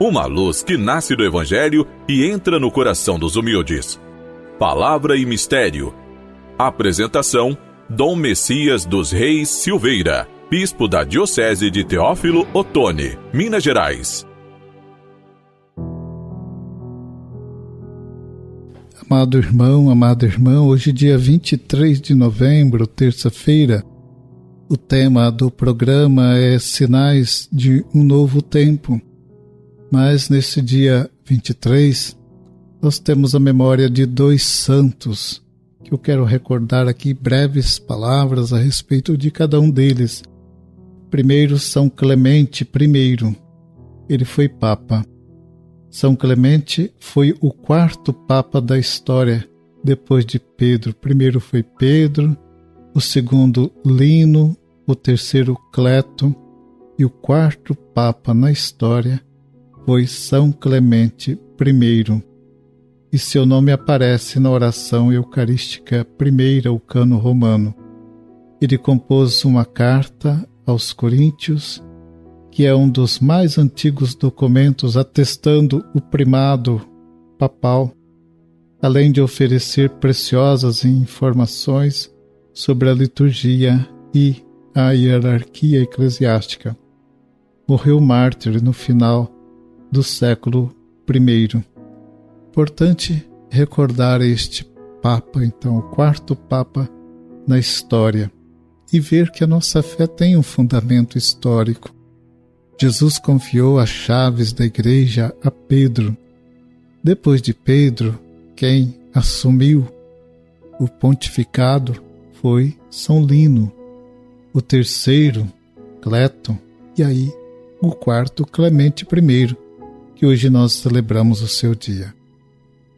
uma luz que nasce do Evangelho e entra no coração dos humildes. Palavra e Mistério. Apresentação: Dom Messias dos Reis Silveira, Bispo da Diocese de Teófilo Otoni, Minas Gerais. Amado irmão, amada irmã, hoje, dia 23 de novembro, terça-feira, o tema do programa é Sinais de um Novo Tempo. Mas nesse dia 23, nós temos a memória de dois santos, que eu quero recordar aqui breves palavras a respeito de cada um deles. Primeiro, São Clemente I. Ele foi Papa. São Clemente foi o quarto Papa da história, depois de Pedro. Primeiro foi Pedro, o segundo Lino, o terceiro Cleto e o quarto Papa na história foi São Clemente I. E seu nome aparece na oração eucarística primeira, o cano romano. Ele compôs uma carta aos Coríntios, que é um dos mais antigos documentos atestando o primado papal, além de oferecer preciosas informações sobre a liturgia e a hierarquia eclesiástica. Morreu mártir no final do século I. Importante recordar este Papa, então, o quarto Papa na história, e ver que a nossa fé tem um fundamento histórico. Jesus confiou as chaves da igreja a Pedro. Depois de Pedro, quem assumiu o pontificado foi São Lino, o terceiro, Cleto, e aí o quarto, Clemente I, que hoje nós celebramos o seu dia.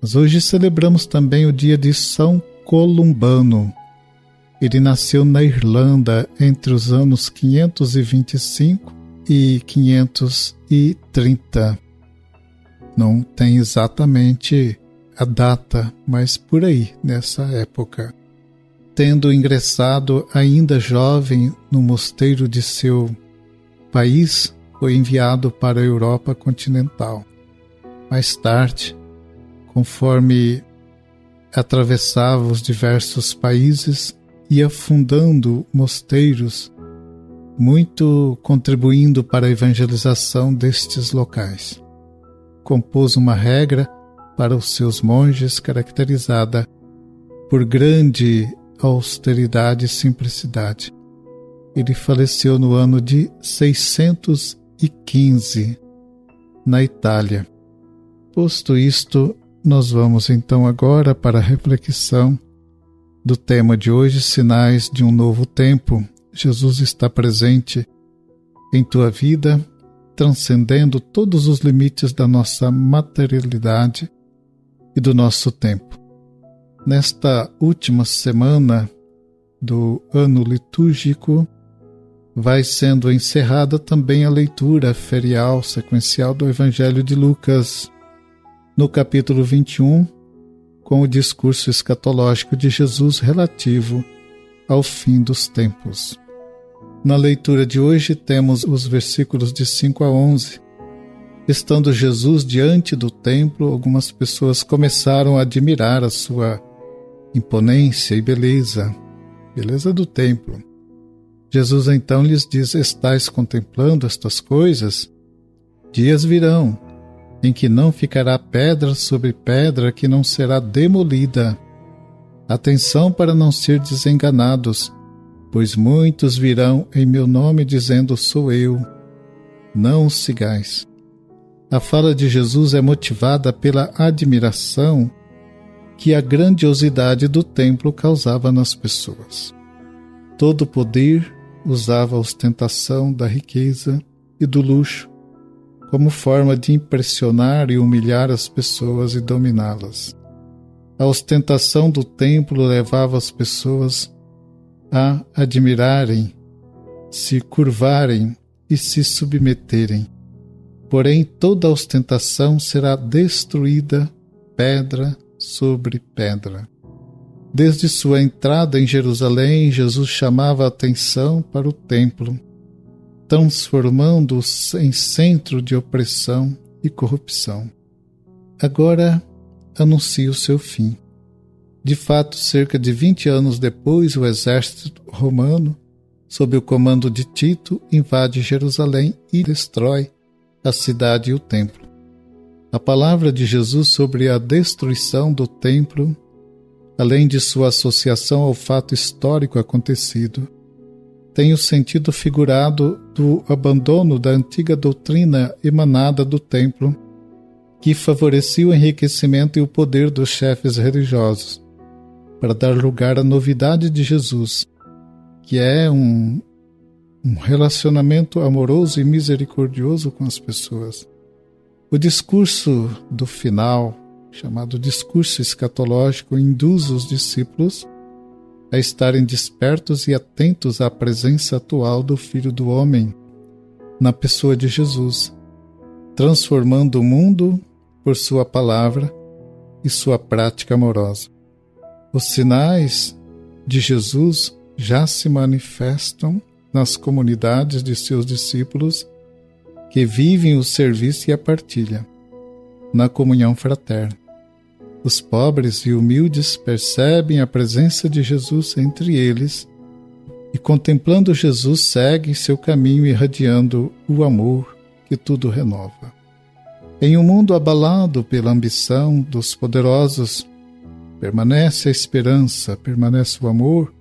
Mas hoje celebramos também o dia de São Columbano. Ele nasceu na Irlanda entre os anos 525 e 530. Não tem exatamente a data, mas por aí, nessa época. Tendo ingressado ainda jovem no mosteiro de seu país, foi enviado para a Europa continental. Mais tarde, conforme atravessava os diversos países, ia fundando mosteiros, muito contribuindo para a evangelização destes locais. Compôs uma regra para os seus monges caracterizada por grande austeridade e simplicidade. Ele faleceu no ano de 600 15 na Itália. Posto isto, nós vamos então agora para a reflexão do tema de hoje, Sinais de um Novo Tempo. Jesus está presente em tua vida, transcendendo todos os limites da nossa materialidade e do nosso tempo. Nesta última semana do ano litúrgico, vai sendo encerrada também a leitura ferial sequencial do Evangelho de Lucas, no capítulo 21, com o discurso escatológico de Jesus relativo ao fim dos tempos. Na leitura de hoje temos os versículos de 5 a 11. Estando Jesus diante do templo, algumas pessoas começaram a admirar a sua imponência e beleza, beleza do templo Jesus então lhes diz: Estais contemplando estas coisas? Dias virão em que não ficará pedra sobre pedra que não será demolida. Atenção para não ser desenganados, pois muitos virão em meu nome dizendo: Sou eu. Não os sigais. A fala de Jesus é motivada pela admiração que a grandiosidade do templo causava nas pessoas. Todo poder usava a ostentação da riqueza e do luxo como forma de impressionar e humilhar as pessoas e dominá-las. A ostentação do templo levava as pessoas a admirarem, se curvarem e se submeterem. Porém, toda ostentação será destruída pedra sobre pedra. Desde sua entrada em Jerusalém, Jesus chamava a atenção para o templo, transformando-o em centro de opressão e corrupção. Agora anuncia o seu fim. De fato, cerca de 20 anos depois, o exército romano, sob o comando de Tito, invade Jerusalém e destrói a cidade e o templo. A palavra de Jesus sobre a destruição do templo, além de sua associação ao fato histórico acontecido, tem o sentido figurado do abandono da antiga doutrina emanada do templo, que favorecia o enriquecimento e o poder dos chefes religiosos, para dar lugar à novidade de Jesus, que é um, um relacionamento amoroso e misericordioso com as pessoas. O discurso do final, chamado discurso escatológico, induz os discípulos a estarem despertos e atentos à presença atual do Filho do Homem na pessoa de Jesus, transformando o mundo por sua palavra e sua prática amorosa. Os sinais de Jesus já se manifestam nas comunidades de seus discípulos que vivem o serviço e a partilha, na comunhão fraterna. Os pobres e humildes percebem a presença de Jesus entre eles e, contemplando Jesus, seguem seu caminho irradiando o amor que tudo renova. Em um mundo abalado pela ambição dos poderosos, permanece a esperança, permanece o amor,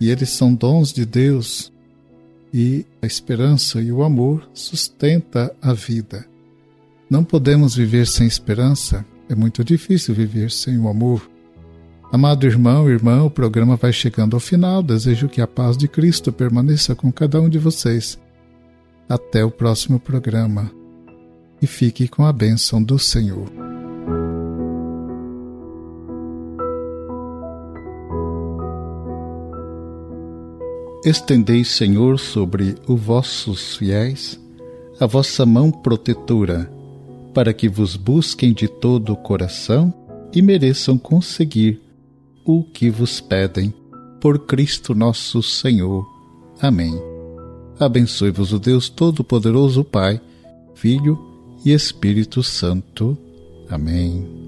e eles são dons de Deus e a esperança e o amor sustenta a vida. Não podemos viver sem esperança, é muito difícil viver sem o amor. Amado irmão e irmã, o programa vai chegando ao final. Desejo que a paz de Cristo permaneça com cada um de vocês. Até o próximo programa. E fique com a bênção do Senhor. Estendei, Senhor, sobre os vossos fiéis a vossa mão protetora, para que vos busquem de todo o coração e mereçam conseguir o que vos pedem. Por Cristo nosso Senhor. Amém. Abençoe-vos o Deus Todo-Poderoso, Pai, Filho e Espírito Santo. Amém.